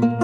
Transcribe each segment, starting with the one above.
para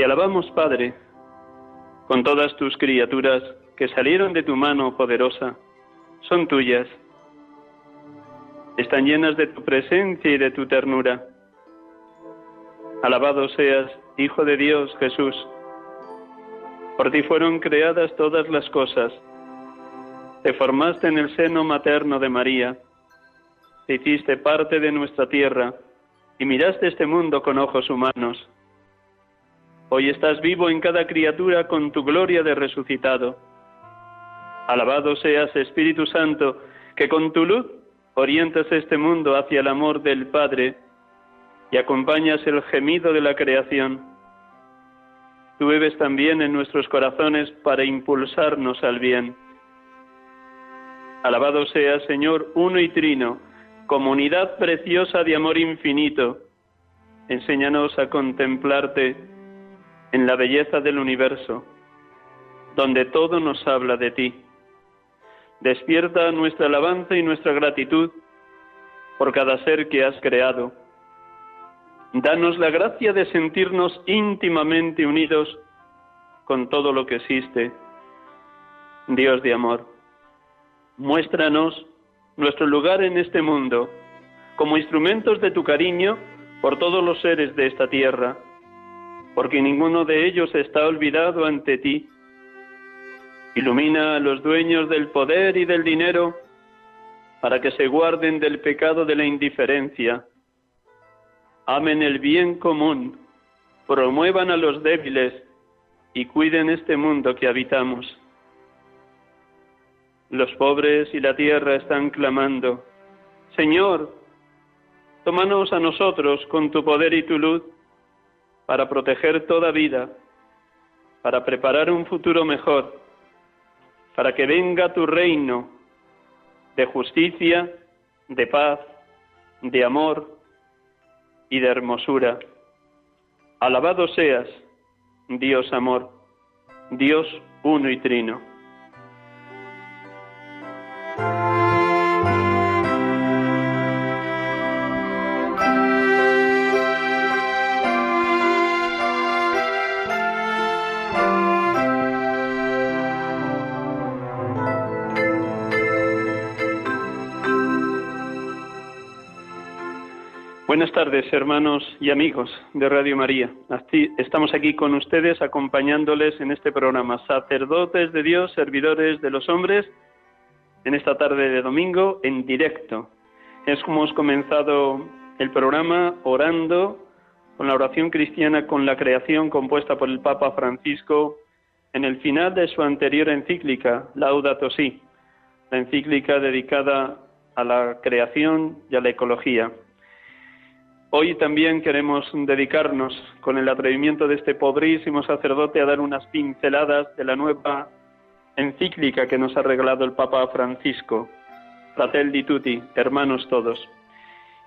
alabamos, Padre, con todas tus criaturas que salieron de tu mano poderosa, son tuyas. Están llenas de tu presencia y de tu ternura. Alabado seas, Hijo de Dios Jesús. Por ti fueron creadas todas las cosas. Te formaste en el seno materno de María. Te hiciste parte de nuestra tierra y miraste este mundo con ojos humanos Hoy estás vivo en cada criatura con tu gloria de resucitado. Alabado seas, Espíritu Santo, que con tu luz orientas este mundo hacia el amor del Padre y acompañas el gemido de la creación. Tú bebes también en nuestros corazones para impulsarnos al bien. Alabado seas, Señor, uno y trino, comunidad preciosa de amor infinito. Enséñanos a contemplarte en la belleza del universo, donde todo nos habla de ti. Despierta nuestra alabanza y nuestra gratitud por cada ser que has creado. Danos la gracia de sentirnos íntimamente unidos con todo lo que existe. Dios de amor, muéstranos nuestro lugar en este mundo como instrumentos de tu cariño por todos los seres de esta tierra porque ninguno de ellos está olvidado ante ti. Ilumina a los dueños del poder y del dinero para que se guarden del pecado de la indiferencia. Amen el bien común, promuevan a los débiles y cuiden este mundo que habitamos. Los pobres y la tierra están clamando, Señor, tómanos a nosotros con tu poder y tu luz para proteger toda vida, para preparar un futuro mejor, para que venga tu reino de justicia, de paz, de amor y de hermosura. Alabado seas, Dios amor, Dios uno y trino. Tardes, hermanos y amigos de Radio María. Estamos aquí con ustedes acompañándoles en este programa, sacerdotes de Dios, servidores de los hombres, en esta tarde de domingo en directo. Es como hemos comenzado el programa orando con la oración cristiana con la creación compuesta por el Papa Francisco en el final de su anterior encíclica, Laudato Si, la encíclica dedicada a la creación y a la ecología. Hoy también queremos dedicarnos, con el atrevimiento de este pobrísimo sacerdote, a dar unas pinceladas de la nueva encíclica que nos ha regalado el Papa Francisco, Fratelli Tutti, hermanos todos.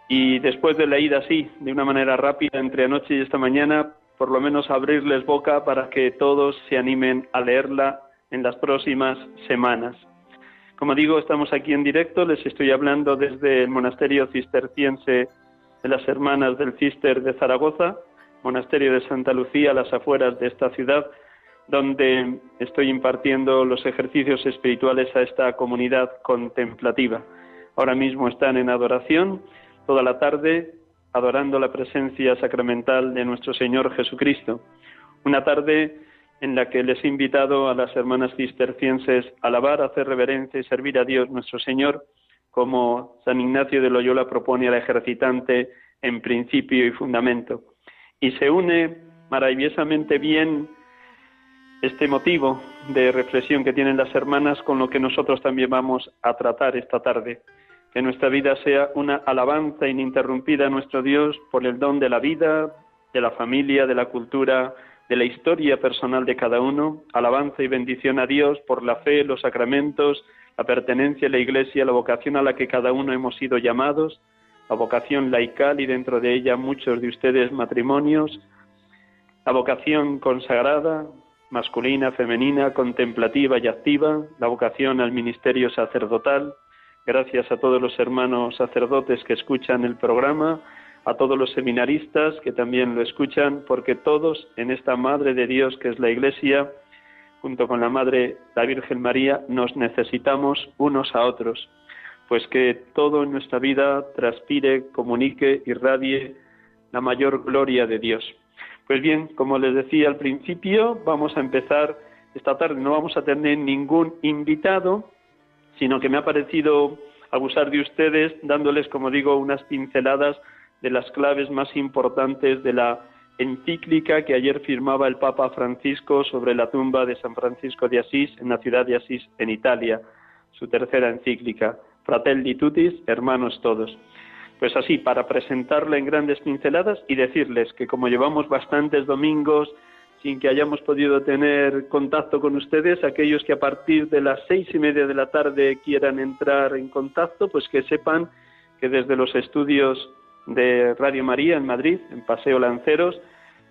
Y después de leída así, de una manera rápida, entre anoche y esta mañana, por lo menos abrirles boca para que todos se animen a leerla en las próximas semanas. Como digo, estamos aquí en directo, les estoy hablando desde el monasterio cisterciense de las Hermanas del Cister de Zaragoza, monasterio de Santa Lucía, a las afueras de esta ciudad, donde estoy impartiendo los ejercicios espirituales a esta comunidad contemplativa. Ahora mismo están en adoración toda la tarde, adorando la presencia sacramental de nuestro Señor Jesucristo. Una tarde en la que les he invitado a las hermanas cistercienses a alabar, hacer reverencia y servir a Dios nuestro Señor, como San Ignacio de Loyola propone al ejercitante en principio y fundamento. Y se une maravillosamente bien este motivo de reflexión que tienen las hermanas con lo que nosotros también vamos a tratar esta tarde. Que nuestra vida sea una alabanza ininterrumpida a nuestro Dios por el don de la vida, de la familia, de la cultura, de la historia personal de cada uno, alabanza y bendición a Dios por la fe, los sacramentos, la pertenencia a la Iglesia, la vocación a la que cada uno hemos sido llamados, la vocación laical y dentro de ella muchos de ustedes matrimonios, la vocación consagrada, masculina, femenina, contemplativa y activa, la vocación al ministerio sacerdotal. Gracias a todos los hermanos sacerdotes que escuchan el programa, a todos los seminaristas que también lo escuchan, porque todos en esta Madre de Dios que es la Iglesia, junto con la Madre, la Virgen María, nos necesitamos unos a otros, pues que todo en nuestra vida transpire, comunique, irradie la mayor gloria de Dios. Pues bien, como les decía al principio, vamos a empezar esta tarde. No vamos a tener ningún invitado, sino que me ha parecido abusar de ustedes dándoles, como digo, unas pinceladas de las claves más importantes de la encíclica que ayer firmaba el Papa Francisco sobre la tumba de San Francisco de Asís en la ciudad de Asís, en Italia, su tercera encíclica, Fratelli Tutis, hermanos todos. Pues así, para presentarla en grandes pinceladas y decirles que como llevamos bastantes domingos sin que hayamos podido tener contacto con ustedes, aquellos que a partir de las seis y media de la tarde quieran entrar en contacto, pues que sepan que desde los estudios de Radio María en Madrid, en Paseo Lanceros,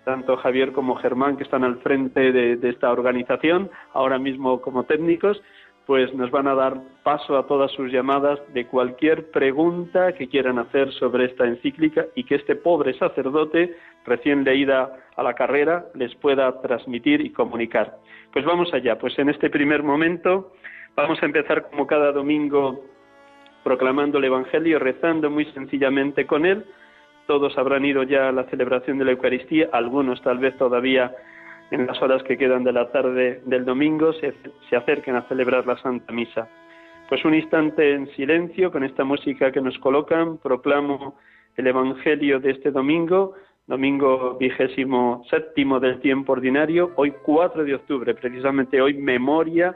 tanto Javier como Germán, que están al frente de, esta organización, ahora mismo como técnicos, pues nos van a dar paso a todas sus llamadas de cualquier pregunta que quieran hacer sobre esta encíclica y que este pobre sacerdote, recién leída a la carrera, les pueda transmitir y comunicar. Pues vamos allá, pues en este primer momento vamos a empezar como cada domingo proclamando el Evangelio, rezando muy sencillamente con él. Todos habrán ido ya a la celebración de la Eucaristía, algunos tal vez todavía en las horas que quedan de la tarde del domingo se, se acerquen a celebrar la Santa Misa. Pues un instante en silencio con esta música que nos colocan, proclamo el Evangelio de este domingo, domingo vigésimo séptimo del tiempo ordinario, hoy 4 de octubre, precisamente hoy memoria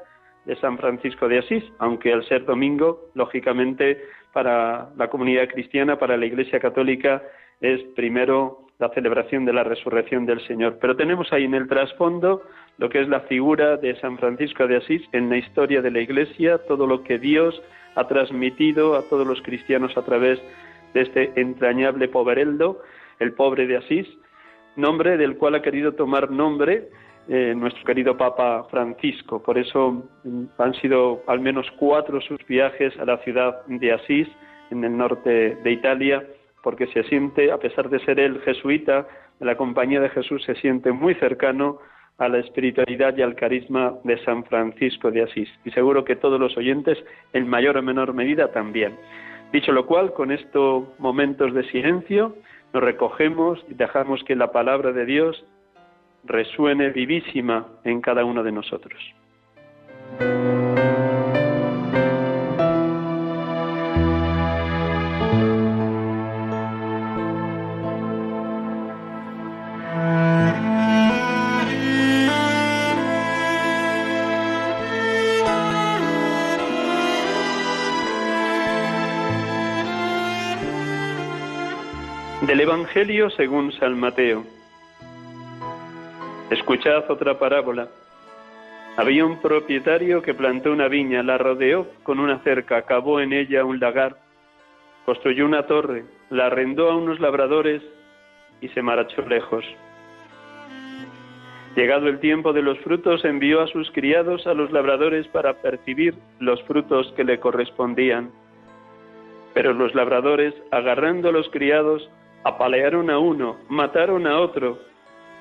de San Francisco de Asís, aunque al ser domingo, lógicamente, para la comunidad cristiana, para la Iglesia católica, es primero la celebración de la resurrección del Señor. Pero tenemos ahí en el trasfondo lo que es la figura de San Francisco de Asís en la historia de la Iglesia, todo lo que Dios ha transmitido a todos los cristianos a través de este entrañable povereldo, el pobre de Asís, nombre del cual ha querido tomar nombre eh, nuestro querido Papa Francisco. Por eso mm, han sido al menos cuatro sus viajes a la ciudad de Asís, en el norte de Italia, porque se siente, a pesar de ser él jesuita, de la compañía de Jesús, se siente muy cercano a la espiritualidad y al carisma de San Francisco de Asís. Y seguro que todos los oyentes, en mayor o menor medida, también. Dicho lo cual, con estos momentos de silencio, nos recogemos y dejamos que la palabra de Dios resuene vivísima en cada uno de nosotros. Del Evangelio según San Mateo. Escuchad otra parábola. Había un propietario que plantó una viña, la rodeó con una cerca, cavó en ella un lagar, construyó una torre, la arrendó a unos labradores y se marchó lejos. Llegado el tiempo de los frutos, envió a sus criados a los labradores para percibir los frutos que le correspondían. Pero los labradores, agarrando a los criados, apalearon a uno, mataron a otro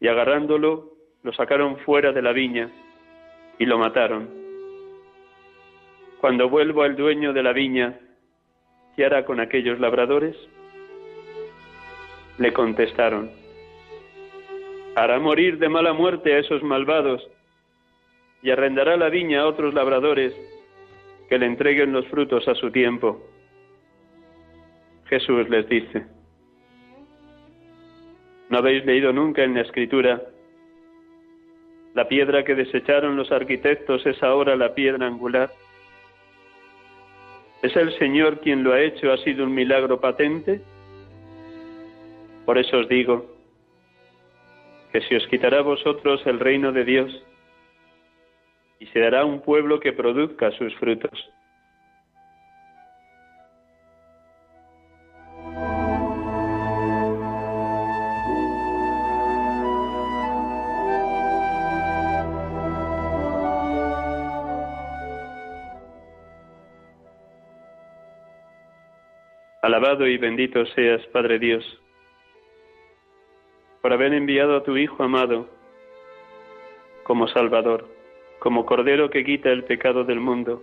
Y agarrándolo, lo sacaron fuera de la viña y lo mataron. Cuando vuelvo al dueño de la viña, ¿qué hará con aquellos labradores? Le contestaron, hará morir de mala muerte a esos malvados y arrendará la viña a otros labradores que le entreguen los frutos a su tiempo. Jesús les dice, ¿No habéis leído nunca en la escritura? La piedra que desecharon los arquitectos es ahora la piedra angular. ¿Es el Señor quien lo ha hecho? ¿Ha sido un milagro patente? Por eso os digo que se os quitará a vosotros el reino de Dios y se dará un pueblo que produzca sus frutos. Alabado y bendito seas, Padre Dios, por haber enviado a tu Hijo amado como Salvador, como Cordero que quita el pecado del mundo,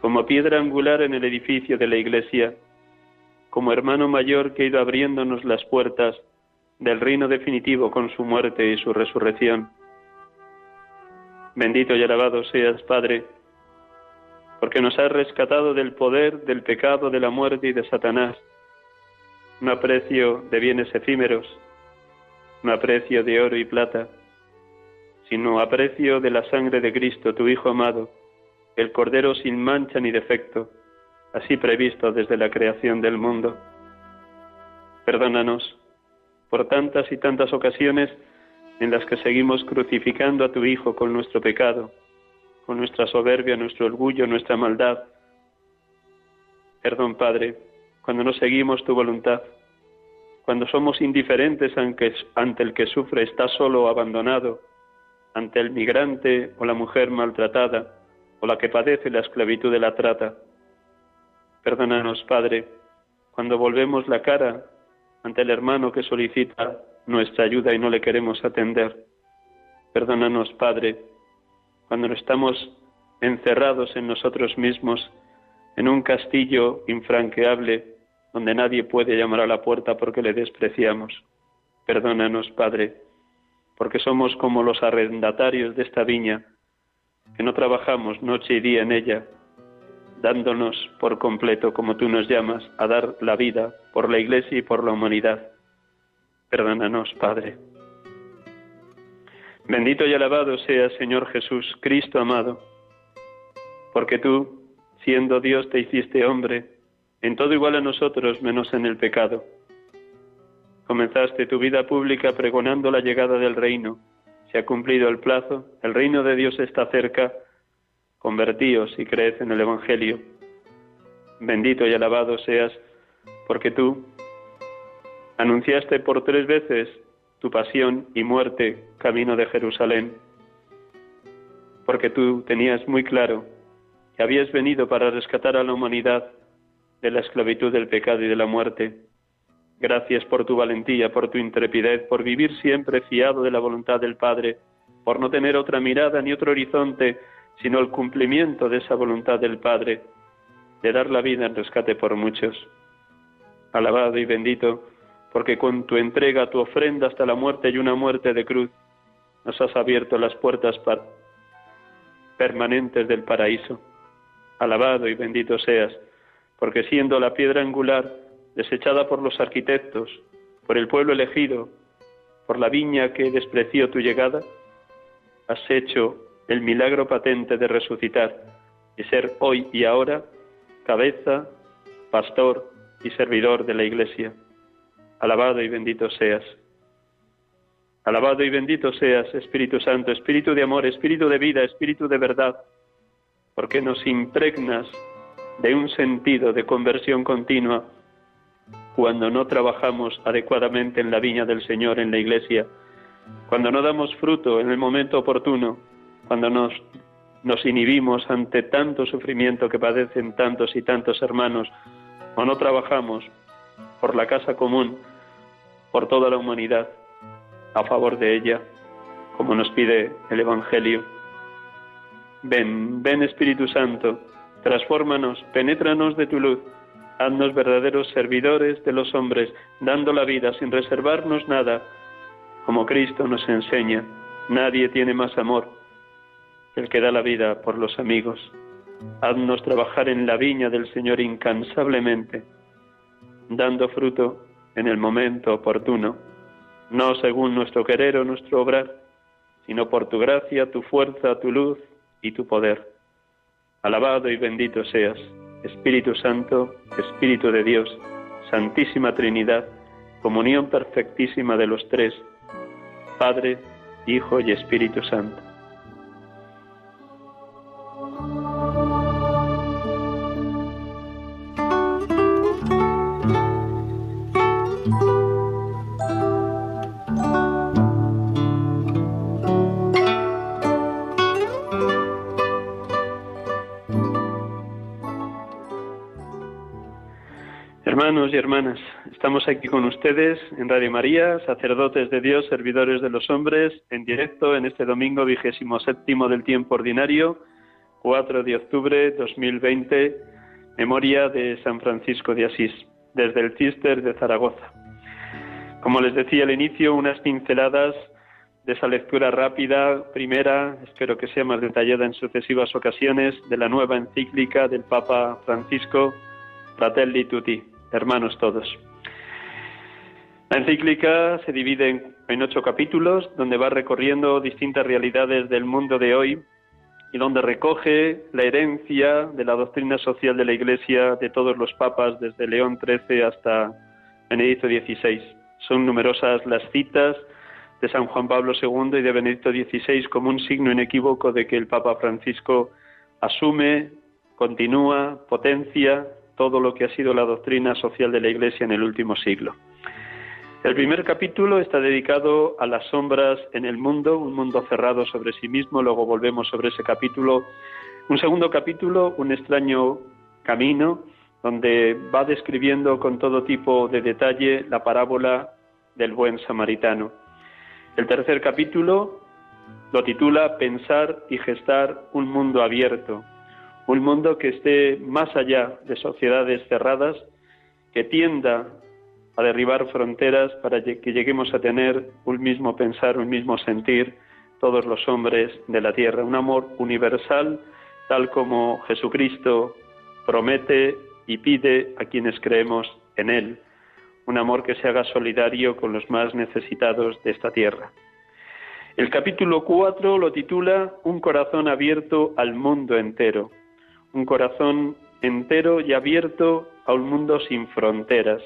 como piedra angular en el edificio de la Iglesia, como hermano mayor que ha ido abriéndonos las puertas del reino definitivo con su muerte y su resurrección. Bendito y alabado seas, Padre, porque nos has rescatado del poder, del pecado, de la muerte y de Satanás. No aprecio de bienes efímeros, no aprecio de oro y plata, sino aprecio de la sangre de Cristo, tu Hijo amado, el Cordero sin mancha ni defecto, así previsto desde la creación del mundo. Perdónanos por tantas y tantas ocasiones en las que seguimos crucificando a tu Hijo con nuestro pecado, con nuestra soberbia, nuestro orgullo, nuestra maldad. Perdón, Padre, cuando no seguimos tu voluntad, cuando somos indiferentes ante el que sufre, está solo o abandonado, ante el migrante o la mujer maltratada, o la que padece la esclavitud de la trata. Perdónanos, Padre, cuando volvemos la cara ante el hermano que solicita nuestra ayuda y no le queremos atender. Perdónanos, Padre, cuando estamos encerrados en nosotros mismos, en un castillo infranqueable donde nadie puede llamar a la puerta porque le despreciamos. Perdónanos, Padre, porque somos como los arrendatarios de esta viña, que no trabajamos noche y día en ella, dándonos por completo, como tú nos llamas, a dar la vida por la Iglesia y por la humanidad. Perdónanos, Padre. Bendito y alabado sea Señor Jesús, Cristo amado, porque tú, siendo Dios, te hiciste hombre, en todo igual a nosotros menos en el pecado. Comenzaste tu vida pública pregonando la llegada del reino. Se ha cumplido el plazo, el reino de Dios está cerca. Convertíos y creed en el Evangelio. Bendito y alabado seas, porque tú anunciaste por tres veces tu pasión y muerte camino de Jerusalén, porque tú tenías muy claro que habías venido para rescatar a la humanidad de la esclavitud del pecado y de la muerte. Gracias por tu valentía, por tu intrepidez, por vivir siempre fiado de la voluntad del Padre, por no tener otra mirada ni otro horizonte, sino el cumplimiento de esa voluntad del Padre, de dar la vida en rescate por muchos. Alabado y bendito porque con tu entrega, tu ofrenda hasta la muerte y una muerte de cruz, nos has abierto las puertas permanentes del paraíso. Alabado y bendito seas, porque siendo la piedra angular desechada por los arquitectos, por el pueblo elegido, por la viña que despreció tu llegada, has hecho el milagro patente de resucitar y ser hoy y ahora cabeza, pastor y servidor de la Iglesia. Alabado y bendito seas. Alabado y bendito seas, Espíritu Santo, Espíritu de amor, Espíritu de vida, Espíritu de verdad, porque nos impregnas de un sentido de conversión continua cuando no trabajamos adecuadamente en la viña del Señor, en la Iglesia, cuando no damos fruto en el momento oportuno, cuando nos, nos inhibimos ante tanto sufrimiento que padecen tantos y tantos hermanos, o no trabajamos por la casa común, por toda la humanidad, a favor de ella, como nos pide el Evangelio. Ven, ven Espíritu Santo, transfórmanos, penétranos de tu luz, haznos verdaderos servidores de los hombres, dando la vida sin reservarnos nada, como Cristo nos enseña. Nadie tiene más amor que el que da la vida por los amigos. Haznos trabajar en la viña del Señor incansablemente, dando fruto en el momento oportuno, no según nuestro querer o nuestro obrar, sino por tu gracia, tu fuerza, tu luz y tu poder. Alabado y bendito seas, Espíritu Santo, Espíritu de Dios, Santísima Trinidad, comunión perfectísima de los tres, Padre, Hijo y Espíritu Santo. Y hermanas, estamos aquí con ustedes en Radio María, sacerdotes de Dios, servidores de los hombres, en directo en este domingo vigésimo séptimo del tiempo ordinario, 4 de octubre 2020, memoria de San Francisco de Asís, desde el Cister de Zaragoza. Como les decía al inicio, unas pinceladas de esa lectura rápida, primera, espero que sea más detallada en sucesivas ocasiones, de la nueva encíclica del Papa Francisco, Fratelli Tutti hermanos todos. La encíclica se divide en, ocho capítulos, donde va recorriendo distintas realidades del mundo de hoy y donde recoge la herencia de la doctrina social de la Iglesia de todos los papas, desde León XIII hasta Benedicto XVI. Son numerosas las citas de San Juan Pablo II y de Benedicto XVI como un signo inequívoco de que el Papa Francisco asume, continúa, potencia todo lo que ha sido la doctrina social de la Iglesia en el último siglo. El primer capítulo está dedicado a las sombras en el mundo, un mundo cerrado sobre sí mismo, luego volvemos sobre ese capítulo. Un segundo capítulo, un extraño camino, donde va describiendo con todo tipo de detalle la parábola del buen samaritano. El tercer capítulo lo titula Pensar y gestar un mundo abierto, un mundo que esté más allá de sociedades cerradas, que tienda a derribar fronteras para que lleguemos a tener un mismo pensar, un mismo sentir todos los hombres de la tierra, un amor universal tal como Jesucristo promete y pide a quienes creemos en Él, un amor que se haga solidario con los más necesitados de esta tierra. El capítulo 4 lo titula Un corazón abierto al mundo entero un corazón entero y abierto a un mundo sin fronteras,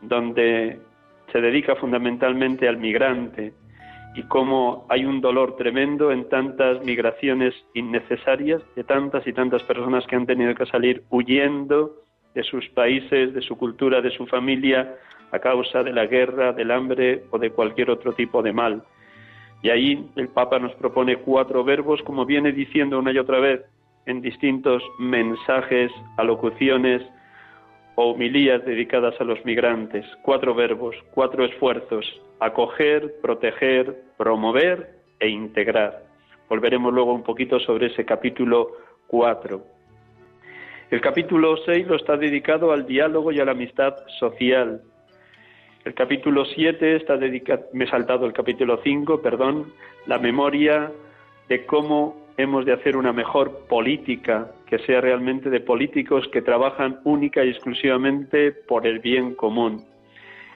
donde se dedica fundamentalmente al migrante y cómo hay un dolor tremendo en tantas migraciones innecesarias de tantas y tantas personas que han tenido que salir huyendo de sus países, de su cultura, de su familia, a causa de la guerra, del hambre o de cualquier otro tipo de mal. Y ahí el Papa nos propone cuatro verbos, como viene diciendo una y otra vez, en distintos mensajes, alocuciones o homilías dedicadas a los migrantes. Cuatro verbos, cuatro esfuerzos, acoger, proteger, promover e integrar. Volveremos luego un poquito sobre ese capítulo 4. El capítulo 6 lo está dedicado al diálogo y a la amistad social. El capítulo 7 está dedicado, me he saltado el capítulo 5, perdón, la memoria de cómo hemos de hacer una mejor política, que sea realmente de políticos que trabajan única y exclusivamente por el bien común.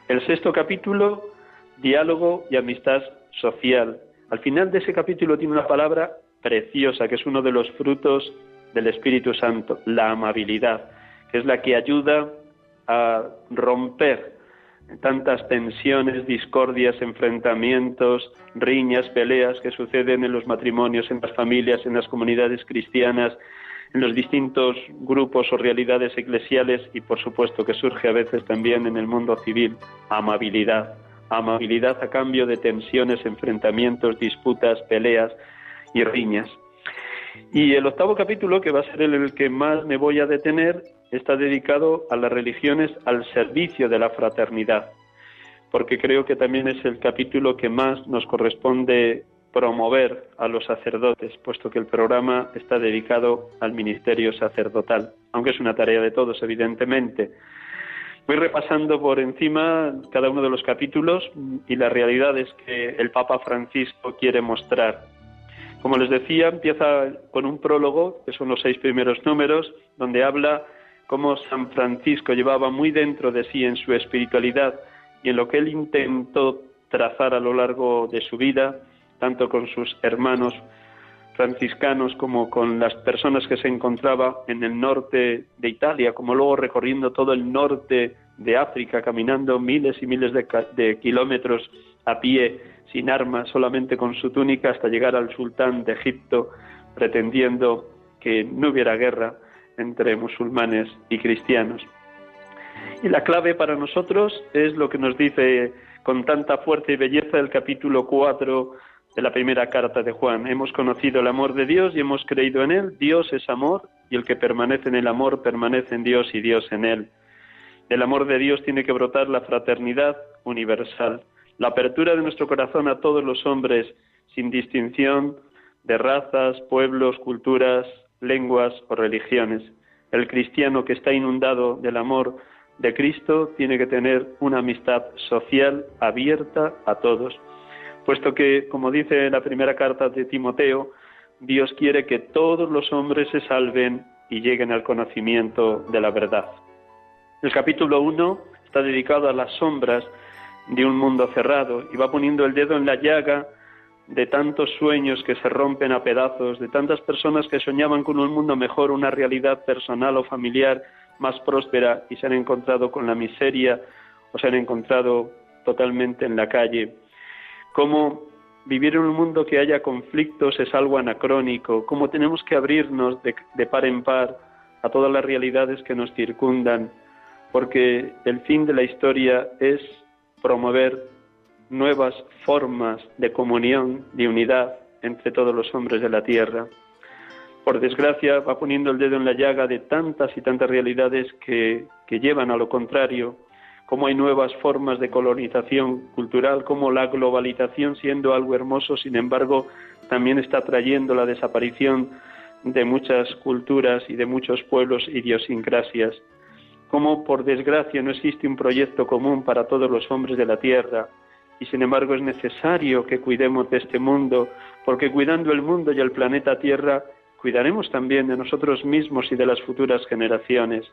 El sexto capítulo, diálogo y amistad social. Al final de ese capítulo tiene una palabra preciosa, que es uno de los frutos del Espíritu Santo, la amabilidad, que es la que ayuda a romper tantas tensiones, discordias, enfrentamientos, riñas, peleas que suceden en los matrimonios, en las familias, en las comunidades cristianas, en los distintos grupos o realidades eclesiales y por supuesto que surge a veces también en el mundo civil, amabilidad. Amabilidad a cambio de tensiones, enfrentamientos, disputas, peleas y riñas. Y el octavo capítulo, que va a ser el que más me voy a detener, está dedicado a las religiones al servicio de la fraternidad, porque creo que también es el capítulo que más nos corresponde promover a los sacerdotes, puesto que el programa está dedicado al ministerio sacerdotal, aunque es una tarea de todos, evidentemente. Voy repasando por encima cada uno de los capítulos y las realidades que el Papa Francisco quiere mostrar como les decía, empieza con un prólogo, que son los seis primeros números, donde habla cómo San Francisco llevaba muy dentro de sí en su espiritualidad y en lo que él intentó trazar a lo largo de su vida, tanto con sus hermanos franciscanos como con las personas que se encontraba en el norte de Italia, como luego recorriendo todo el norte de África, caminando miles y miles de, de kilómetros a pie sin armas, solamente con su túnica, hasta llegar al sultán de Egipto, pretendiendo que no hubiera guerra entre musulmanes y cristianos. Y la clave para nosotros es lo que nos dice con tanta fuerza y belleza el capítulo 4 de la primera carta de Juan. Hemos conocido el amor de Dios y hemos creído en Él. Dios es amor y el que permanece en el amor permanece en Dios y Dios en Él. Del amor de Dios tiene que brotar la fraternidad universal la apertura de nuestro corazón a todos los hombres, sin distinción de razas, pueblos, culturas, lenguas o religiones. El cristiano que está inundado del amor de Cristo tiene que tener una amistad social abierta a todos, puesto que, como dice la primera carta de Timoteo, Dios quiere que todos los hombres se salven y lleguen al conocimiento de la verdad. El capítulo 1 está dedicado a las sombras de un mundo cerrado y va poniendo el dedo en la llaga de tantos sueños que se rompen a pedazos, de tantas personas que soñaban con un mundo mejor, una realidad personal o familiar más próspera y se han encontrado con la miseria o se han encontrado totalmente en la calle. Cómo vivir en un mundo que haya conflictos es algo anacrónico, cómo tenemos que abrirnos de, de par en par a todas las realidades que nos circundan, porque el fin de la historia es promover nuevas formas de comunión, de unidad entre todos los hombres de la tierra. Por desgracia, va poniendo el dedo en la llaga de tantas y tantas realidades que, que llevan a lo contrario, como hay nuevas formas de colonización cultural, como la globalización siendo algo hermoso, sin embargo, también está trayendo la desaparición de muchas culturas y de muchos pueblos idiosincrasias. Cómo por desgracia no existe un proyecto común para todos los hombres de la tierra y sin embargo es necesario que cuidemos de este mundo, porque cuidando el mundo y el planeta Tierra, cuidaremos también de nosotros mismos y de las futuras generaciones.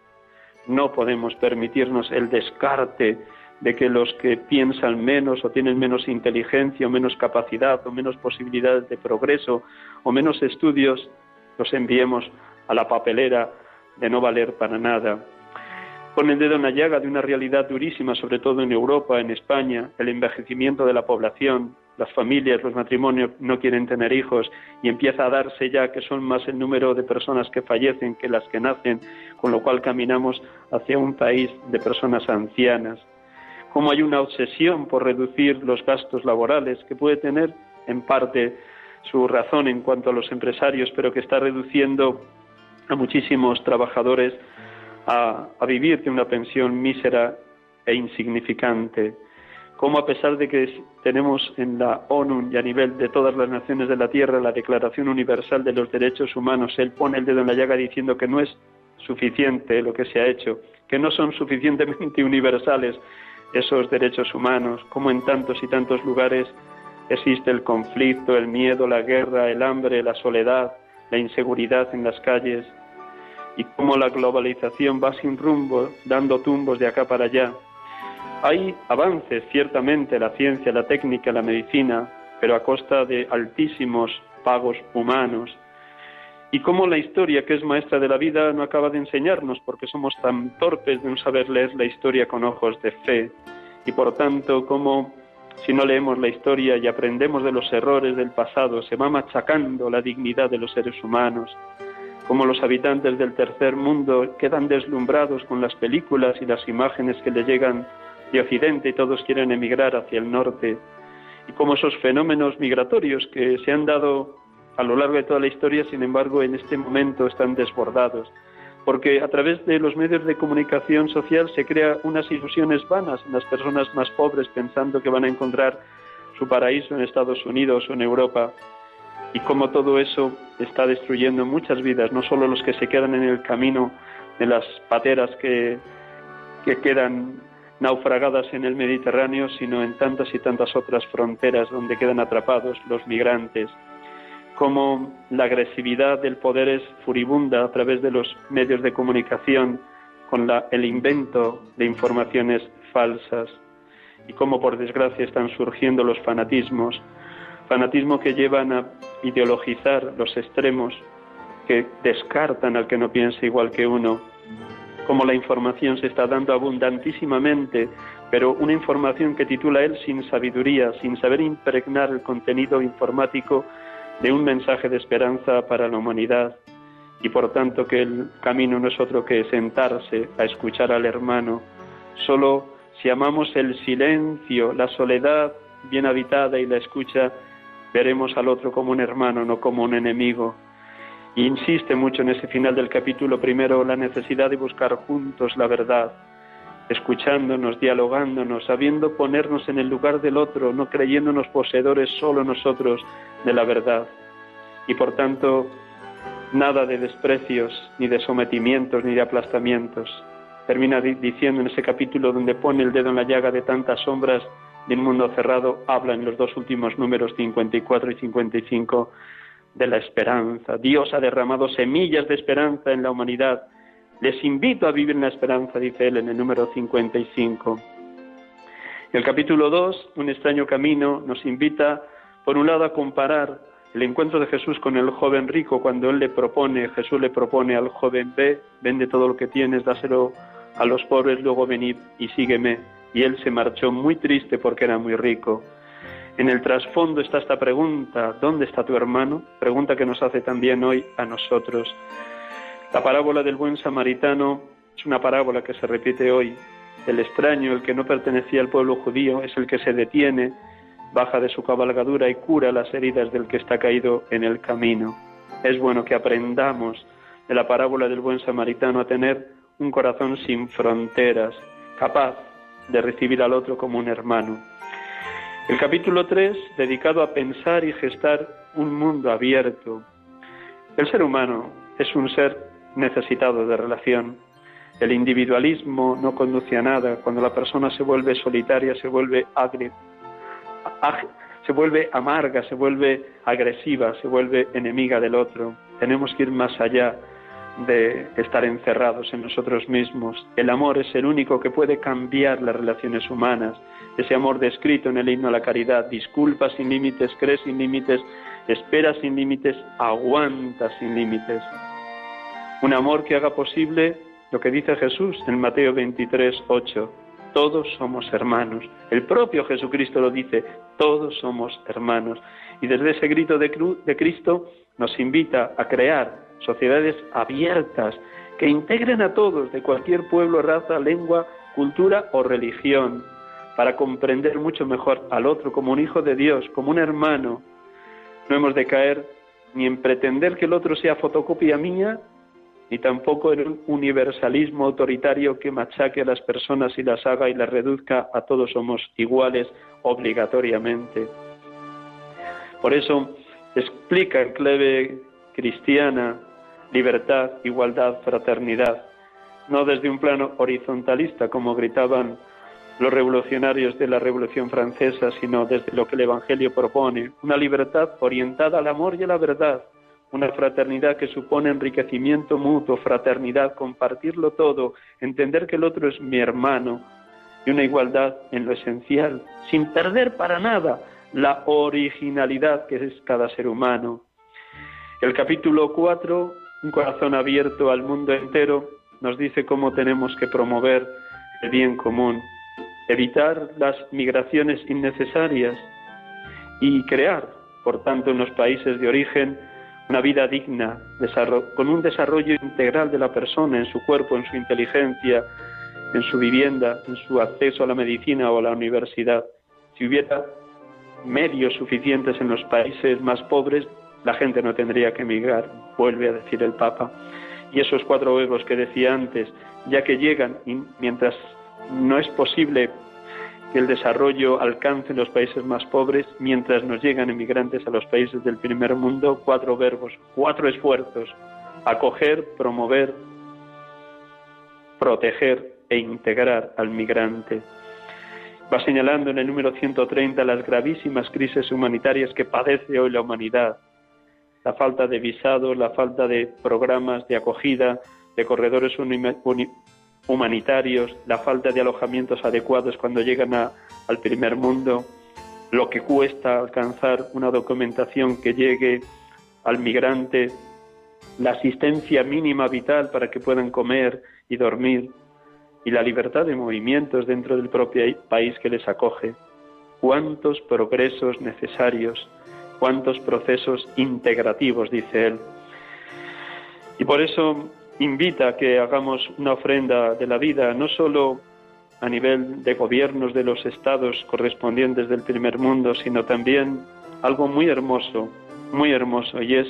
No podemos permitirnos el descarte de que los que piensan menos o tienen menos inteligencia o menos capacidad o menos posibilidades de progreso o menos estudios los enviemos a la papelera de no valer para nada pone el dedo en la llaga de una realidad durísima, sobre todo en Europa, en España, el envejecimiento de la población, las familias, los matrimonios no quieren tener hijos y empieza a darse ya que son más el número de personas que fallecen que las que nacen, con lo cual caminamos hacia un país de personas ancianas. Como hay una obsesión por reducir los gastos laborales que puede tener en parte su razón en cuanto a los empresarios, pero que está reduciendo a muchísimos trabajadores a, vivir de una pensión mísera e insignificante. Como a pesar de que tenemos en la ONU y a nivel de todas las naciones de la Tierra la Declaración Universal de los Derechos Humanos, él pone el dedo en la llaga diciendo que no es suficiente lo que se ha hecho, que no son suficientemente universales esos derechos humanos, como en tantos y tantos lugares existe el conflicto, el miedo, la guerra, el hambre, la soledad, la inseguridad en las calles, y cómo la globalización va sin rumbo, dando tumbos de acá para allá. Hay avances, ciertamente, la ciencia, la técnica, la medicina, pero a costa de altísimos pagos humanos. Y cómo la historia, que es maestra de la vida, no acaba de enseñarnos, porque somos tan torpes de no saber leer la historia con ojos de fe. Y por tanto, cómo si no leemos la historia y aprendemos de los errores del pasado, se va machacando la dignidad de los seres humanos, como los habitantes del tercer mundo quedan deslumbrados con las películas y las imágenes que les llegan de Occidente y todos quieren emigrar hacia el norte, y como esos fenómenos migratorios que se han dado a lo largo de toda la historia, sin embargo, en este momento están desbordados, porque a través de los medios de comunicación social se crea unas ilusiones vanas en las personas más pobres pensando que van a encontrar su paraíso en Estados Unidos o en Europa y cómo todo eso está destruyendo muchas vidas, no solo los que se quedan en el camino de las pateras que, que quedan naufragadas en el Mediterráneo, sino en tantas y tantas otras fronteras donde quedan atrapados los migrantes, cómo la agresividad del poder es furibunda a través de los medios de comunicación con la, el invento de informaciones falsas. Y cómo por desgracia están surgiendo los fanatismos fanatismo que llevan a ideologizar los extremos, que descartan al que no piensa igual que uno, como la información se está dando abundantísimamente, pero una información que titula él sin sabiduría, sin saber impregnar el contenido informático de un mensaje de esperanza para la humanidad, y por tanto que el camino no es otro que sentarse a escuchar al hermano. Solo si amamos el silencio, la soledad bien habitada y la escucha, veremos al otro como un hermano, no como un enemigo. insiste mucho en ese final del capítulo primero la necesidad de buscar juntos la verdad, escuchándonos, dialogándonos, sabiendo ponernos en el lugar del otro, no creyéndonos poseedores solo nosotros de la verdad. Y por tanto, nada de desprecios, ni de sometimientos, ni de aplastamientos. Termina diciendo en ese capítulo donde pone el dedo en la llaga de tantas sombras, de un mundo cerrado habla en los dos últimos números 54 y 55 de la esperanza. Dios ha derramado semillas de esperanza en la humanidad. Les invito a vivir en la esperanza, dice él en el número 55. el capítulo 2, Un extraño camino, nos invita, por un lado, a comparar el encuentro de Jesús con el joven rico cuando él le propone, Jesús le propone al joven, ve, vende todo lo que tienes, dáselo a los pobres, luego venid y sígueme y él se marchó muy triste porque era muy rico. En el trasfondo está esta pregunta, ¿dónde está tu hermano? Pregunta que nos hace también hoy a nosotros. La parábola del buen samaritano es una parábola que se repite hoy. El extraño, el que no pertenecía al pueblo judío, es el que se detiene, baja de su cabalgadura y cura las heridas del que está caído en el camino. Es bueno que aprendamos de la parábola del buen samaritano a tener un corazón sin fronteras, capaz de recibir al otro como un hermano. El capítulo 3, dedicado a pensar y gestar un mundo abierto. El ser humano es un ser necesitado de relación. El individualismo no conduce a nada. Cuando la persona se vuelve solitaria, se vuelve agri se vuelve amarga, se vuelve agresiva, se vuelve enemiga del otro. Tenemos que ir más allá de estar encerrados en nosotros mismos. El amor es el único que puede cambiar las relaciones humanas. Ese amor descrito en el himno a la caridad, disculpa sin límites, cree sin límites, espera sin límites, aguanta sin límites. Un amor que haga posible lo que dice Jesús en Mateo 23, 8. Todos somos hermanos. El propio Jesucristo lo dice, todos somos hermanos. Y desde ese grito de, de Cristo nos invita a crear sociedades abiertas que integren a todos de cualquier pueblo, raza, lengua, cultura o religión, para comprender mucho mejor al otro como un hijo de Dios, como un hermano. No hemos de caer ni en pretender que el otro sea fotocopia mía, ni tampoco en un universalismo autoritario que machaque a las personas y las haga y las reduzca a todos somos iguales obligatoriamente. Por eso explica en clave cristiana libertad, igualdad, fraternidad, no desde un plano horizontalista como gritaban los revolucionarios de la Revolución Francesa, sino desde lo que el Evangelio propone, una libertad orientada al amor y a la verdad, una fraternidad que supone enriquecimiento mutuo, fraternidad, compartirlo todo, entender que el otro es mi hermano, y una igualdad en lo esencial, sin perder para nada la originalidad que es cada ser humano. El capítulo 4, un corazón abierto al mundo entero, nos dice cómo tenemos que promover el bien común, evitar las migraciones innecesarias y crear, por tanto, en los países de origen una vida digna, con un desarrollo integral de la persona en su cuerpo, en su inteligencia, en su vivienda, en su acceso a la medicina o a la universidad. Si hubiera medios suficientes en los países más pobres, la gente no tendría que emigrar, vuelve a decir el Papa. Y esos cuatro huevos que decía antes, ya que llegan, y mientras no es posible que el desarrollo alcance los países más pobres, mientras nos llegan emigrantes a los países del primer mundo, cuatro verbos, cuatro esfuerzos, acoger, promover, proteger e integrar al migrante. Va señalando en el número 130 las gravísimas crisis humanitarias que padece hoy la humanidad. La falta de visados, la falta de programas de acogida, de corredores humanitarios, la falta de alojamientos adecuados cuando llegan al primer mundo, lo que cuesta alcanzar una documentación que llegue al migrante, la asistencia mínima vital para que puedan comer y dormir, y la libertad de movimientos dentro del propio país que les acoge. Cuántos progresos necesarios, cuántos procesos integrativos, dice él. Y por eso invita a que hagamos una ofrenda de la vida, no solo a nivel de gobiernos de los estados correspondientes del primer mundo, sino también algo muy hermoso, muy hermoso, y es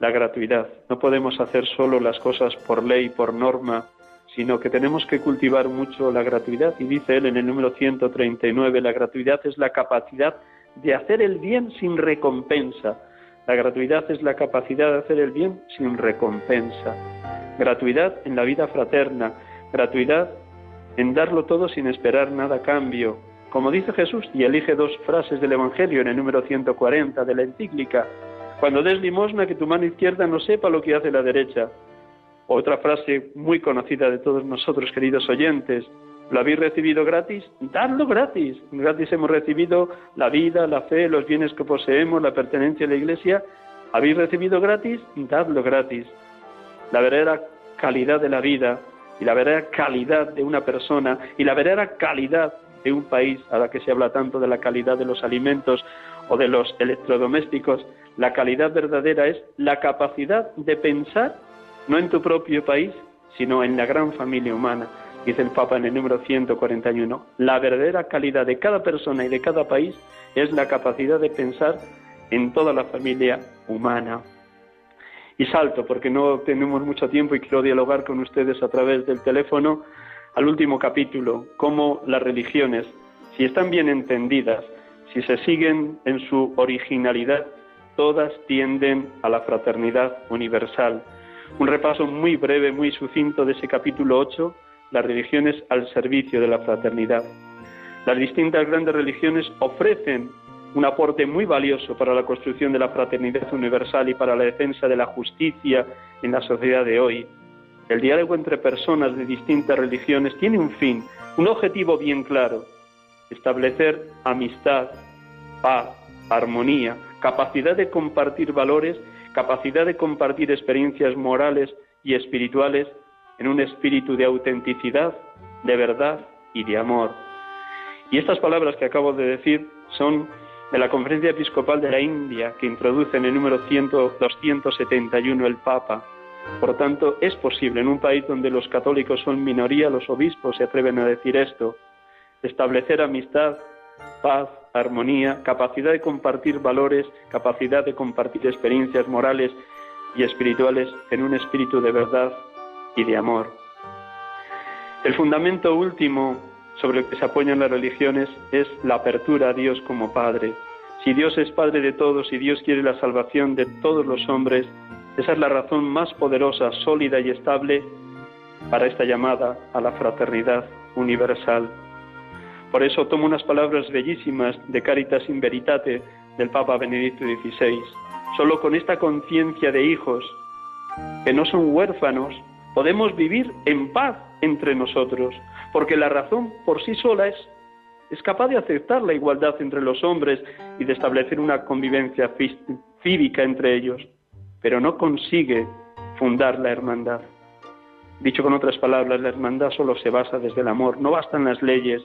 la gratuidad. No podemos hacer solo las cosas por ley, por norma, sino que tenemos que cultivar mucho la gratuidad. Y dice él en el número 139, la gratuidad es la capacidad de hacer el bien sin recompensa. La gratuidad es la capacidad de hacer el bien sin recompensa. Gratuidad en la vida fraterna, gratuidad en darlo todo sin esperar nada a cambio. Como dice Jesús, y elige dos frases del Evangelio en el número 140 de la encíclica, cuando des limosna que tu mano izquierda no sepa lo que hace la derecha, otra frase muy conocida de todos nosotros, queridos oyentes, ¿lo habéis recibido gratis? Dadlo gratis. Gratis hemos recibido la vida, la fe, los bienes que poseemos, la pertenencia a la iglesia. ¿Habéis recibido gratis? Dadlo gratis. La verdadera calidad de la vida y la verdadera calidad de una persona y la verdadera calidad de un país, a la que se habla tanto de la calidad de los alimentos o de los electrodomésticos, la calidad verdadera es la capacidad de pensar no en tu propio país, sino en la gran familia humana, dice el Papa en el número 141. La verdadera calidad de cada persona y de cada país es la capacidad de pensar en toda la familia humana. Y salto, porque no tenemos mucho tiempo y quiero dialogar con ustedes a través del teléfono, al último capítulo, cómo las religiones, si están bien entendidas, si se siguen en su originalidad, todas tienden a la fraternidad universal, un repaso muy breve, muy sucinto de ese capítulo 8, las religiones al servicio de la fraternidad. Las distintas grandes religiones ofrecen un aporte muy valioso para la construcción de la fraternidad universal y para la defensa de la justicia en la sociedad de hoy. El diálogo entre personas de distintas religiones tiene un fin, un objetivo bien claro, establecer amistad, paz, armonía, capacidad de compartir valores capacidad de compartir experiencias morales y espirituales en un espíritu de autenticidad, de verdad y de amor. Y estas palabras que acabo de decir son de la Conferencia Episcopal de la India, que introduce en el número 271 el Papa. Por tanto, es posible en un país donde los católicos son minoría, los obispos se atreven a decir esto, establecer amistad, paz, armonía, capacidad de compartir valores, capacidad de compartir experiencias morales y espirituales en un espíritu de verdad y de amor. El fundamento último sobre el que se apoyan las religiones es la apertura a Dios como Padre. Si Dios es Padre de todos y Dios quiere la salvación de todos los hombres, esa es la razón más poderosa, sólida y estable para esta llamada a la fraternidad universal. Por eso tomo unas palabras bellísimas de Caritas in Veritate del Papa Benedicto XVI. Solo con esta conciencia de hijos, que no son huérfanos, podemos vivir en paz entre nosotros, porque la razón por sí sola es, es capaz de aceptar la igualdad entre los hombres y de establecer una convivencia cívica entre ellos, pero no consigue fundar la hermandad. Dicho con otras palabras, la hermandad solo se basa desde el amor, no bastan las leyes,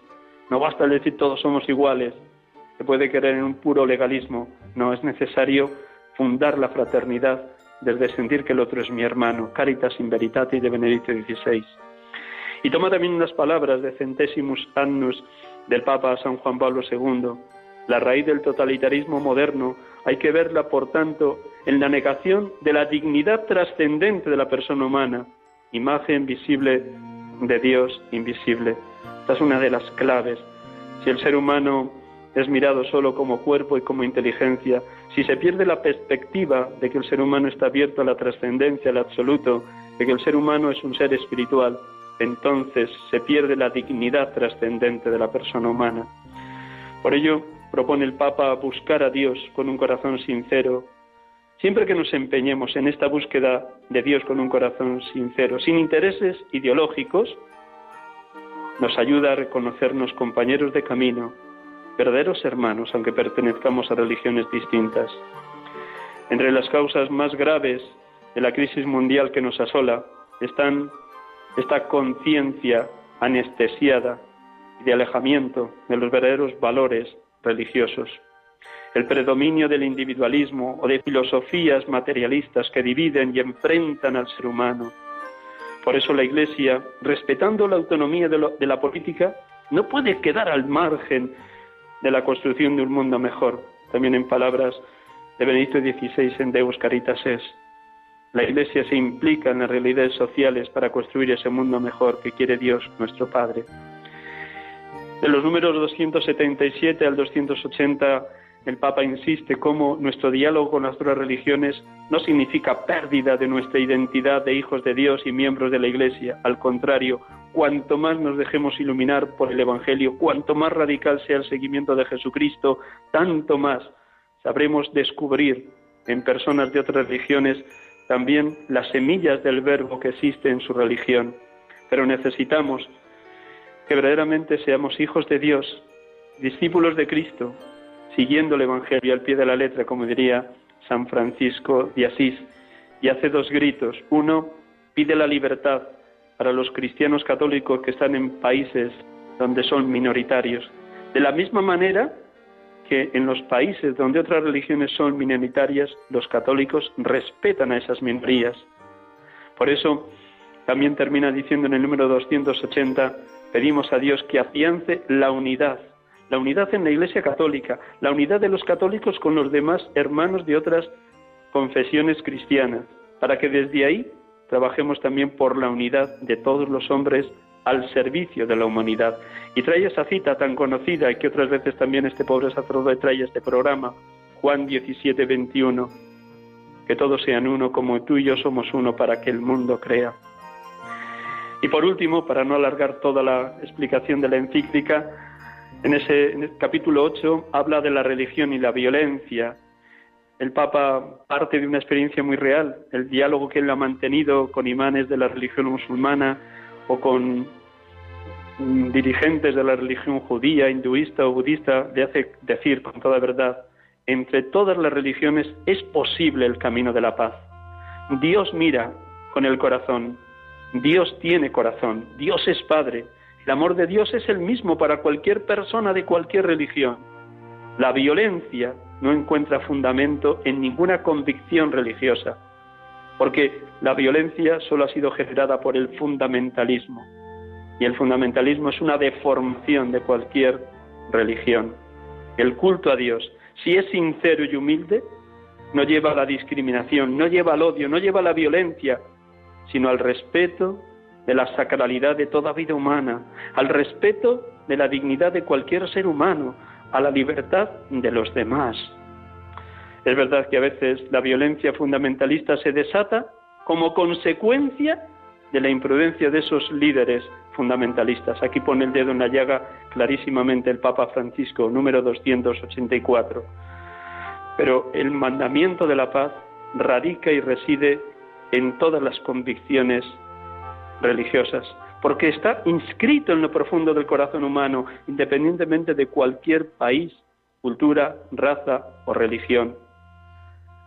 no basta decir todos somos iguales, se puede querer en un puro legalismo, no es necesario fundar la fraternidad desde sentir que el otro es mi hermano, Caritas in Veritate de Benedicto XVI. Y toma también unas palabras de Centésimus Annus del Papa San Juan Pablo II. La raíz del totalitarismo moderno hay que verla, por tanto, en la negación de la dignidad trascendente de la persona humana, imagen visible de Dios invisible. Esta es una de las claves. Si el ser humano es mirado solo como cuerpo y como inteligencia, si se pierde la perspectiva de que el ser humano está abierto a la trascendencia, al absoluto, de que el ser humano es un ser espiritual, entonces se pierde la dignidad trascendente de la persona humana. Por ello, propone el Papa buscar a Dios con un corazón sincero. Siempre que nos empeñemos en esta búsqueda de Dios con un corazón sincero, sin intereses ideológicos, nos ayuda a reconocernos compañeros de camino, verdaderos hermanos, aunque pertenezcamos a religiones distintas. Entre las causas más graves de la crisis mundial que nos asola están esta conciencia anestesiada y de alejamiento de los verdaderos valores religiosos, el predominio del individualismo o de filosofías materialistas que dividen y enfrentan al ser humano, por eso la Iglesia, respetando la autonomía de, la política, no puede quedar al margen de la construcción de un mundo mejor. También en palabras de Benedicto XVI en Deus Caritas es, la Iglesia se implica en las realidades sociales para construir ese mundo mejor que quiere Dios nuestro Padre. De los números 277 al 280 el Papa insiste cómo nuestro diálogo con las otras religiones no significa pérdida de nuestra identidad de hijos de Dios y miembros de la Iglesia. Al contrario, cuanto más nos dejemos iluminar por el Evangelio, cuanto más radical sea el seguimiento de Jesucristo, tanto más sabremos descubrir en personas de otras religiones también las semillas del verbo que existe en su religión. Pero necesitamos que verdaderamente seamos hijos de Dios, discípulos de Cristo, siguiendo el Evangelio al pie de la letra, como diría San Francisco de Asís, y hace dos gritos. Uno, pide la libertad para los cristianos católicos que están en países donde son minoritarios. De la misma manera que en los países donde otras religiones son minoritarias, los católicos respetan a esas minorías. Por eso, también termina diciendo en el número 280, pedimos a Dios que afiance la unidad la unidad en la Iglesia Católica, la unidad de los católicos con los demás hermanos de otras confesiones cristianas, para que desde ahí trabajemos también por la unidad de todos los hombres al servicio de la humanidad. Y trae esa cita tan conocida que otras veces también este pobre sacerdote trae este programa, Juan 17, 21, que todos sean uno como tú y yo somos uno para que el mundo crea. Y por último, para no alargar toda la explicación de la encíclica, en ese, capítulo 8 habla de la religión y la violencia. El Papa parte de una experiencia muy real, el diálogo que él ha mantenido con imanes de la religión musulmana o con mm, dirigentes de la religión judía, hinduista o budista, le hace decir con toda verdad, entre todas las religiones es posible el camino de la paz. Dios mira con el corazón, Dios tiene corazón, Dios es Padre, el amor de Dios es el mismo para cualquier persona de cualquier religión. La violencia no encuentra fundamento en ninguna convicción religiosa, porque la violencia solo ha sido generada por el fundamentalismo. Y el fundamentalismo es una deformación de cualquier religión. El culto a Dios, si es sincero y humilde, no lleva a la discriminación, no lleva al odio, no lleva a la violencia, sino al respeto de la sacralidad de toda vida humana, al respeto de la dignidad de cualquier ser humano, a la libertad de los demás. Es verdad que a veces la violencia fundamentalista se desata como consecuencia de la imprudencia de esos líderes fundamentalistas. Aquí pone el dedo en la llaga clarísimamente el Papa Francisco, número 284. Pero el mandamiento de la paz radica y reside en todas las convicciones religiosas, porque está inscrito en lo profundo del corazón humano, independientemente de cualquier país, cultura, raza o religión.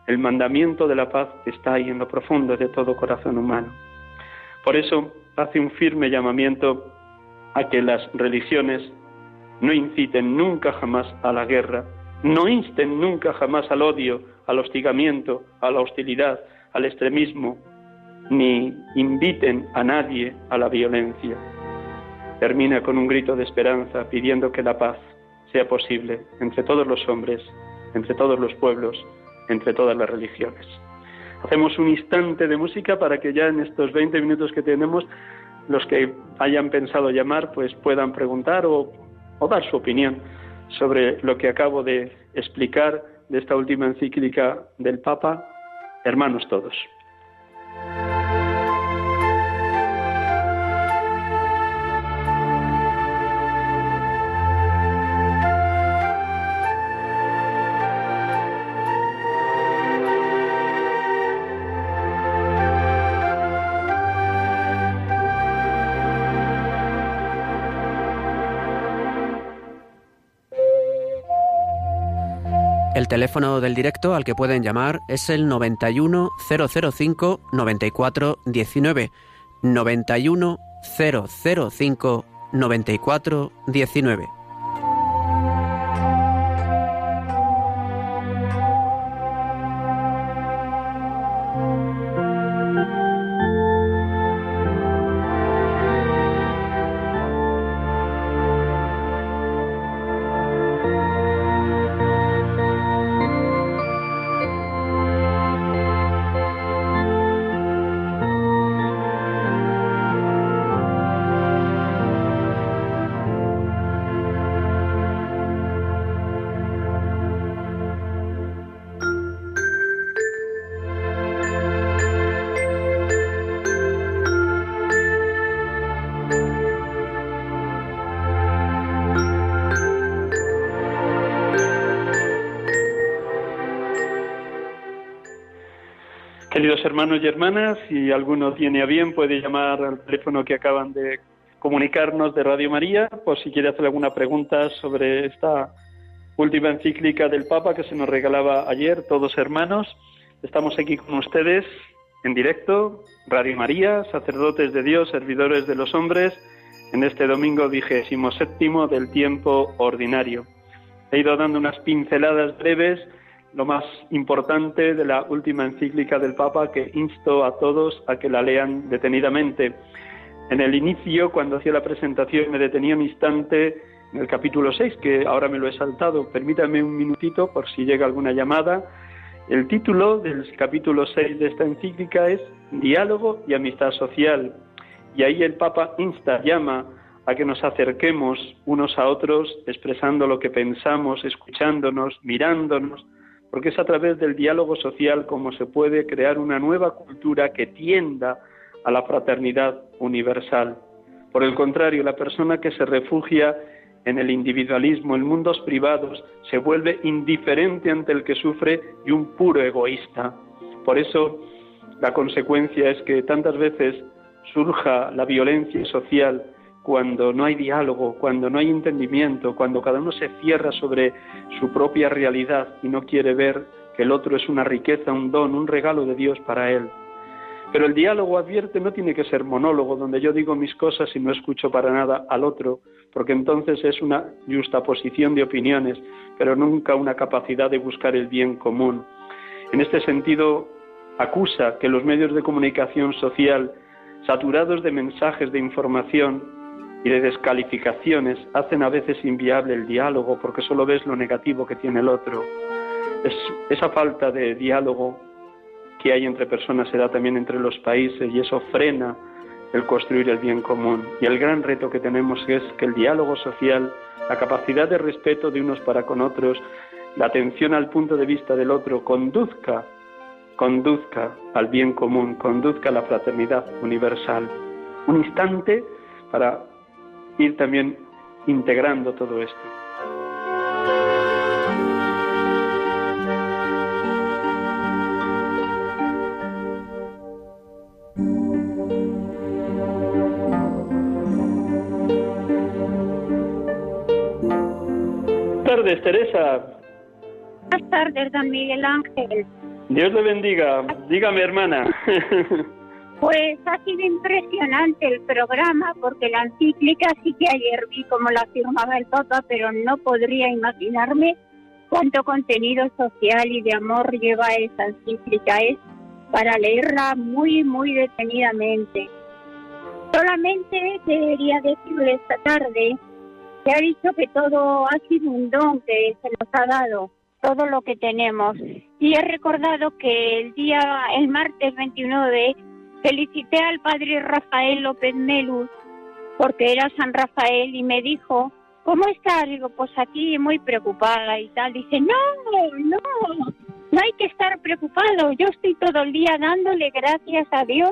El mandamiento de la paz está ahí en lo profundo de todo corazón humano. Por eso hace un firme llamamiento a que las religiones no inciten nunca jamás a la guerra, no insten nunca jamás al odio, al hostigamiento, a la hostilidad, al extremismo, ni inviten a nadie a la violencia. Termina con un grito de esperanza pidiendo que la paz sea posible entre todos los hombres, entre todos los pueblos, entre todas las religiones. Hacemos un instante de música para que ya en estos 20 minutos que tenemos los que hayan pensado llamar pues puedan preguntar o, o dar su opinión sobre lo que acabo de explicar de esta última encíclica del Papa, hermanos todos. Bye. El teléfono del directo al que pueden llamar es el 91 005 94 19. 91 005 94 19. Hermanos y hermanas, si alguno tiene a bien, puede llamar al teléfono que acaban de comunicarnos de Radio María, por si quiere hacer alguna pregunta sobre esta última encíclica del Papa que se nos regalaba ayer, todos hermanos. Estamos aquí con ustedes en directo, Radio María, sacerdotes de Dios, servidores de los hombres, en este domingo vigésimo séptimo del tiempo ordinario. He ido dando unas pinceladas breves lo más importante de la última encíclica del Papa que insto a todos a que la lean detenidamente. En el inicio, cuando hacía la presentación, me detenía un instante en el capítulo 6, que ahora me lo he saltado. Permítame un minutito por si llega alguna llamada. El título del capítulo 6 de esta encíclica es Diálogo y Amistad Social. Y ahí el Papa insta, llama a que nos acerquemos unos a otros expresando lo que pensamos, escuchándonos, mirándonos, porque es a través del diálogo social como se puede crear una nueva cultura que tienda a la fraternidad universal. Por el contrario, la persona que se refugia en el individualismo, en mundos privados, se vuelve indiferente ante el que sufre y un puro egoísta. Por eso, la consecuencia es que tantas veces surja la violencia social cuando no hay diálogo, cuando no hay entendimiento, cuando cada uno se cierra sobre su propia realidad y no quiere ver que el otro es una riqueza, un don, un regalo de Dios para él. Pero el diálogo advierte no tiene que ser monólogo, donde yo digo mis cosas y no escucho para nada al otro, porque entonces es una justaposición de opiniones, pero nunca una capacidad de buscar el bien común. En este sentido, acusa que los medios de comunicación social, saturados de mensajes de información, y de descalificaciones hacen a veces inviable el diálogo porque solo ves lo negativo que tiene el otro. Es, esa falta de diálogo que hay entre personas se da también entre los países y eso frena el construir el bien común. Y el gran reto que tenemos es que el diálogo social, la capacidad de respeto de unos para con otros, la atención al punto de vista del otro conduzca, conduzca al bien común, conduzca a la fraternidad universal. Un instante para ir también integrando todo esto. Buenas tardes, Teresa. Buenas tardes, don Miguel Ángel. Dios le bendiga. Dígame, hermana. Pues ha sido impresionante el programa porque la encíclica sí que ayer vi como la firmaba el Papa, pero no podría imaginarme cuánto contenido social y de amor lleva esa encíclica. Es para leerla muy, muy detenidamente. Solamente quería decirle esta tarde que ha dicho que todo ha sido un don que se nos ha dado, todo lo que tenemos. Y he recordado que el día, el martes 29, Felicité al padre Rafael López Melus porque era San Rafael y me dijo, ¿cómo estás? Digo, pues aquí muy preocupada y tal. Dice, no, no, no hay que estar preocupado. Yo estoy todo el día dándole gracias a Dios.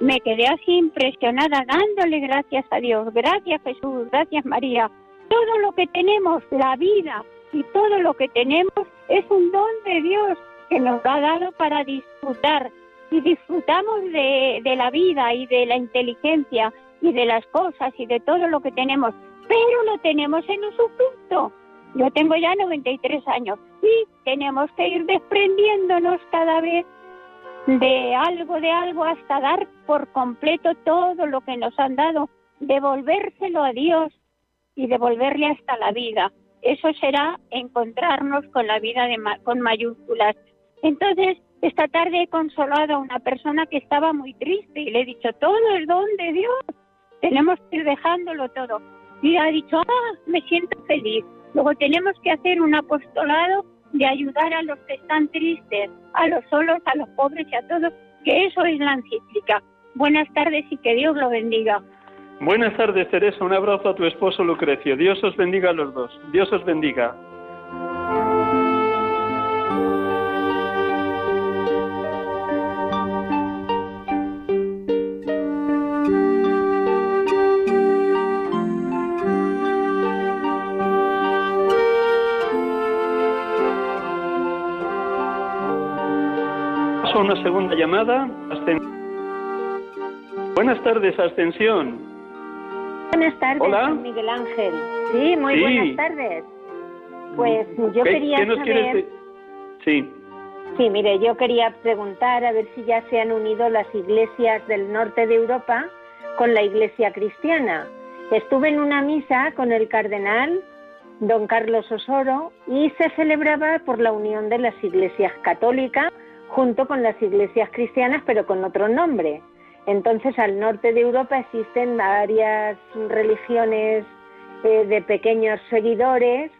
Me quedé así impresionada dándole gracias a Dios. Gracias Jesús, gracias María. Todo lo que tenemos, la vida y todo lo que tenemos es un don de Dios que nos ha dado para disfrutar y disfrutamos de, de la vida y de la inteligencia y de las cosas y de todo lo que tenemos, pero lo tenemos en usufructo. Yo tengo ya 93 años y tenemos que ir desprendiéndonos cada vez de algo, de algo, hasta dar por completo todo lo que nos han dado, devolvérselo a Dios y devolverle hasta la vida. Eso será encontrarnos con la vida de, con mayúsculas. Entonces, esta tarde he consolado a una persona que estaba muy triste y le he dicho, todo el don de Dios, tenemos que ir dejándolo todo. Y ha dicho, ah, me siento feliz. Luego tenemos que hacer un apostolado de ayudar a los que están tristes, a los solos, a los pobres y a todos, que eso es la encíclica. Buenas tardes y que Dios lo bendiga. Buenas tardes, Teresa. Un abrazo a tu esposo Lucrecio. Dios os bendiga a los dos. Dios os bendiga. Una segunda llamada. Buenas tardes, Ascensión. Buenas tardes, Miguel Ángel. Sí, muy buenas tardes. Pues yo quería saber... Sí. Sí, mire, yo quería preguntar a ver si ya se han unido las iglesias del norte de Europa con la iglesia cristiana. Estuve en una misa con el cardenal don Carlos Osoro y se celebraba por la unión de las iglesias católicas junto con las iglesias cristianas, pero con otro nombre. Entonces, al norte de Europa existen varias religiones eh, de pequeños seguidores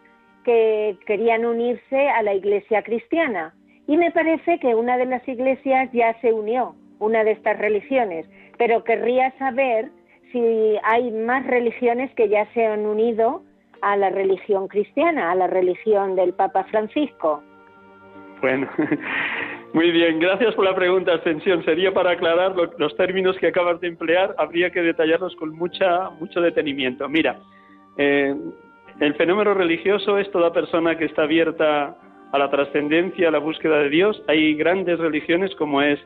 que querían unirse a la iglesia cristiana. Y me parece que una de las iglesias ya se unió, una de estas religiones, pero querría saber si hay más religiones que ya se han unido a la religión cristiana, a la religión del Papa Francisco. Bueno, muy bien, gracias por la pregunta, Ascensión. Sería para aclarar los términos que acabas de emplear, habría que detallarlos con mucha, mucho detenimiento. Mira, eh, el fenómeno religioso es toda persona que está abierta a la trascendencia, a la búsqueda de Dios. Hay grandes religiones como es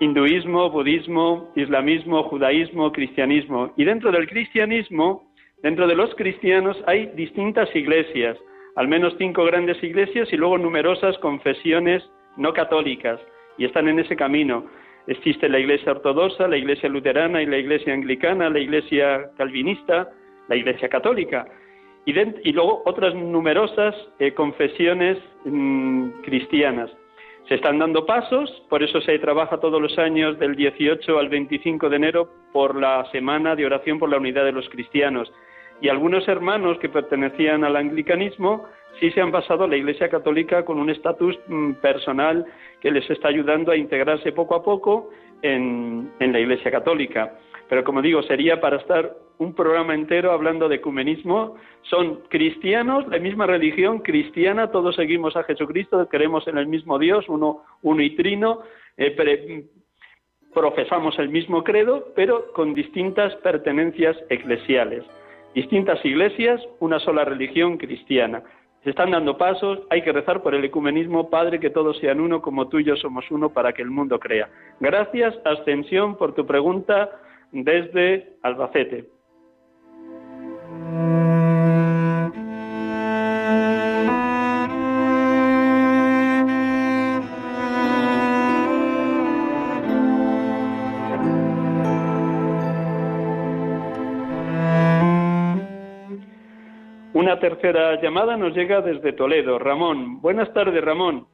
hinduismo, budismo, islamismo, judaísmo, cristianismo. Y dentro del cristianismo, dentro de los cristianos, hay distintas iglesias al menos cinco grandes iglesias y luego numerosas confesiones no católicas, y están en ese camino. Existe la iglesia ortodoxa, la iglesia luterana y la iglesia anglicana, la iglesia calvinista, la iglesia católica, y, luego otras numerosas eh, confesiones mm, cristianas. Se están dando pasos, por eso se trabaja todos los años del 18 al 25 de enero por la semana de oración por la unidad de los cristianos y algunos hermanos que pertenecían al anglicanismo sí se han pasado a la Iglesia Católica con un estatus mm, personal que les está ayudando a integrarse poco a poco en, la Iglesia Católica. Pero como digo, sería para estar un programa entero hablando de ecumenismo. Son cristianos, la misma religión cristiana, todos seguimos a Jesucristo, creemos en el mismo Dios, uno, uno y trino, eh, profesamos el mismo credo, pero con distintas pertenencias eclesiales. Distintas iglesias, una sola religión cristiana. Se están dando pasos, hay que rezar por el ecumenismo, Padre, que todos sean uno como tú y yo somos uno para que el mundo crea. Gracias, Ascensión, por tu pregunta desde Albacete. Tercera llamada nos llega desde Toledo. Ramón, buenas tardes, Ramón.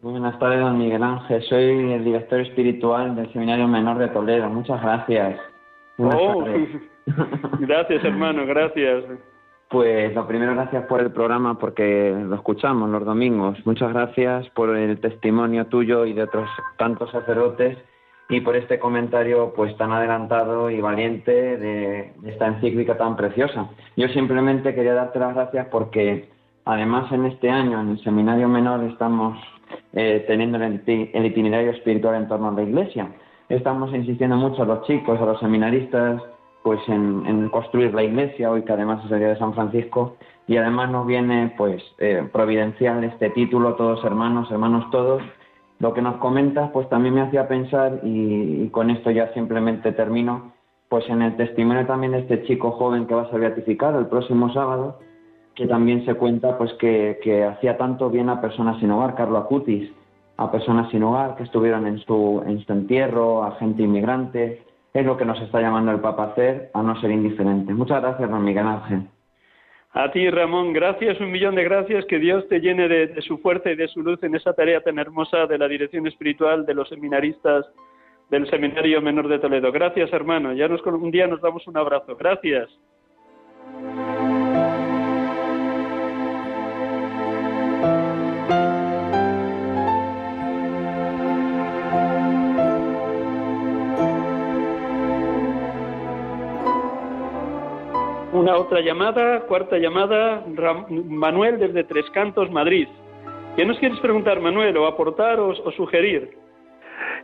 Buenas tardes, don Miguel Ángel. Soy el director espiritual del Seminario Menor de Toledo. Muchas gracias. Oh, gracias, hermano, gracias. Pues lo primero, gracias por el programa porque lo escuchamos los domingos. Muchas gracias por el testimonio tuyo y de otros tantos sacerdotes y por este comentario pues tan adelantado y valiente de, esta encíclica tan preciosa. Yo simplemente quería darte las gracias porque además en este año en el seminario menor estamos eh, teniendo el, itinerario espiritual en torno a la iglesia. Estamos insistiendo mucho a los chicos, a los seminaristas, pues en, construir la iglesia, hoy que además es el día de San Francisco, y además nos viene pues eh, providencial este título, todos hermanos, hermanos todos, lo que nos comentas, pues también me hacía pensar, y, con esto ya simplemente termino, pues en el testimonio también de este chico joven que va a ser beatificado el próximo sábado, que también se cuenta pues que, hacía tanto bien a personas sin hogar, Carlos Acutis, a personas sin hogar que estuvieron en su, en su entierro, a gente inmigrante, es lo que nos está llamando el Papa a hacer, a no ser indiferente. Muchas gracias, don Miguel Ángel. A ti, Ramón, gracias, un millón de gracias. Que Dios te llene de, su fuerza y de su luz en esa tarea tan hermosa de la dirección espiritual de los seminaristas del Seminario Menor de Toledo. Gracias, hermano. Ya nos, un día nos damos un abrazo. Gracias. Una otra llamada, cuarta llamada, Manuel desde Tres Cantos, Madrid. ¿Qué nos quieres preguntar, Manuel, o aportar o, sugerir?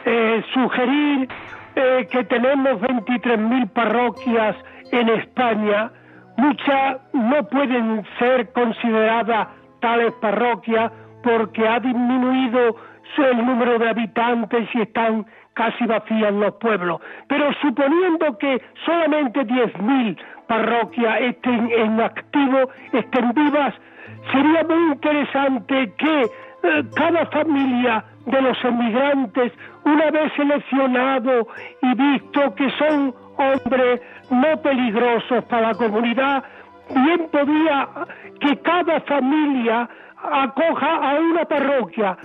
Eh, sugerir eh, que tenemos 23.000 parroquias en España, muchas no pueden ser consideradas tales parroquias porque ha disminuido el número de habitantes y están casi vacías los pueblos. Pero suponiendo que solamente 10.000 parroquias estén en activo, estén vivas, sería muy interesante que eh, cada familia de los emigrantes, una vez seleccionado y visto que son hombres no peligrosos para la comunidad, bien podría que cada familia acoja a una parroquia,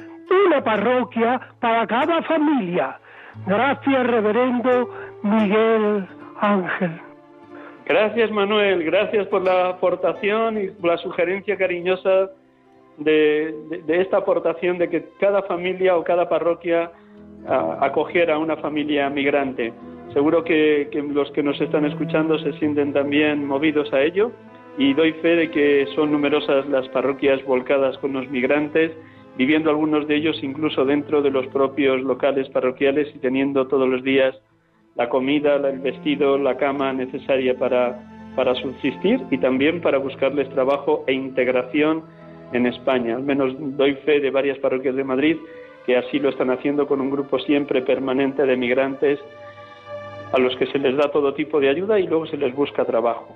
una parroquia para cada familia. Gracias, reverendo Miguel Ángel. Gracias, Manuel. Gracias por la aportación y por la sugerencia cariñosa de, esta aportación de que cada familia o cada parroquia acogiera a una familia migrante. Seguro que, que los que nos están escuchando se sienten también movidos a ello y doy fe de que son numerosas las parroquias volcadas con los migrantes viviendo algunos de ellos incluso dentro de los propios locales parroquiales y teniendo todos los días la comida, el vestido, la cama necesaria para, para subsistir y también para buscarles trabajo e integración en España. Al menos doy fe de varias parroquias de Madrid que así lo están haciendo con un grupo siempre permanente de migrantes a los que se les da todo tipo de ayuda y luego se les busca trabajo.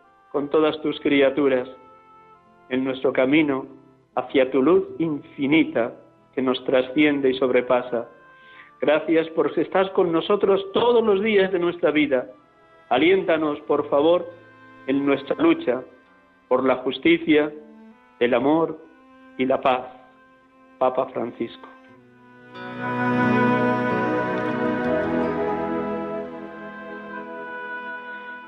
con todas tus criaturas en nuestro camino hacia tu luz infinita que nos trasciende y sobrepasa. Gracias por estar con nosotros todos los días de nuestra vida. Aliéntanos, por favor, en nuestra lucha por la justicia, el amor y la paz. Papa Francisco.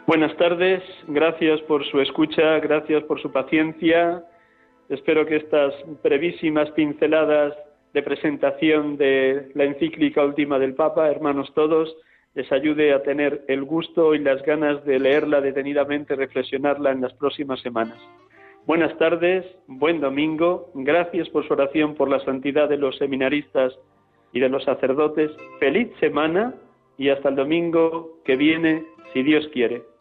Buenas tardes, gracias por su escucha, gracias por su paciencia. Espero que estas brevísimas pinceladas de presentación de la encíclica última del Papa, hermanos todos, les ayude a tener el gusto y las ganas de leerla detenidamente, reflexionarla en las próximas semanas. Buenas tardes, buen domingo, gracias por su oración por la santidad de los seminaristas y de los sacerdotes. Feliz semana y hasta el domingo que viene si Dios quiere.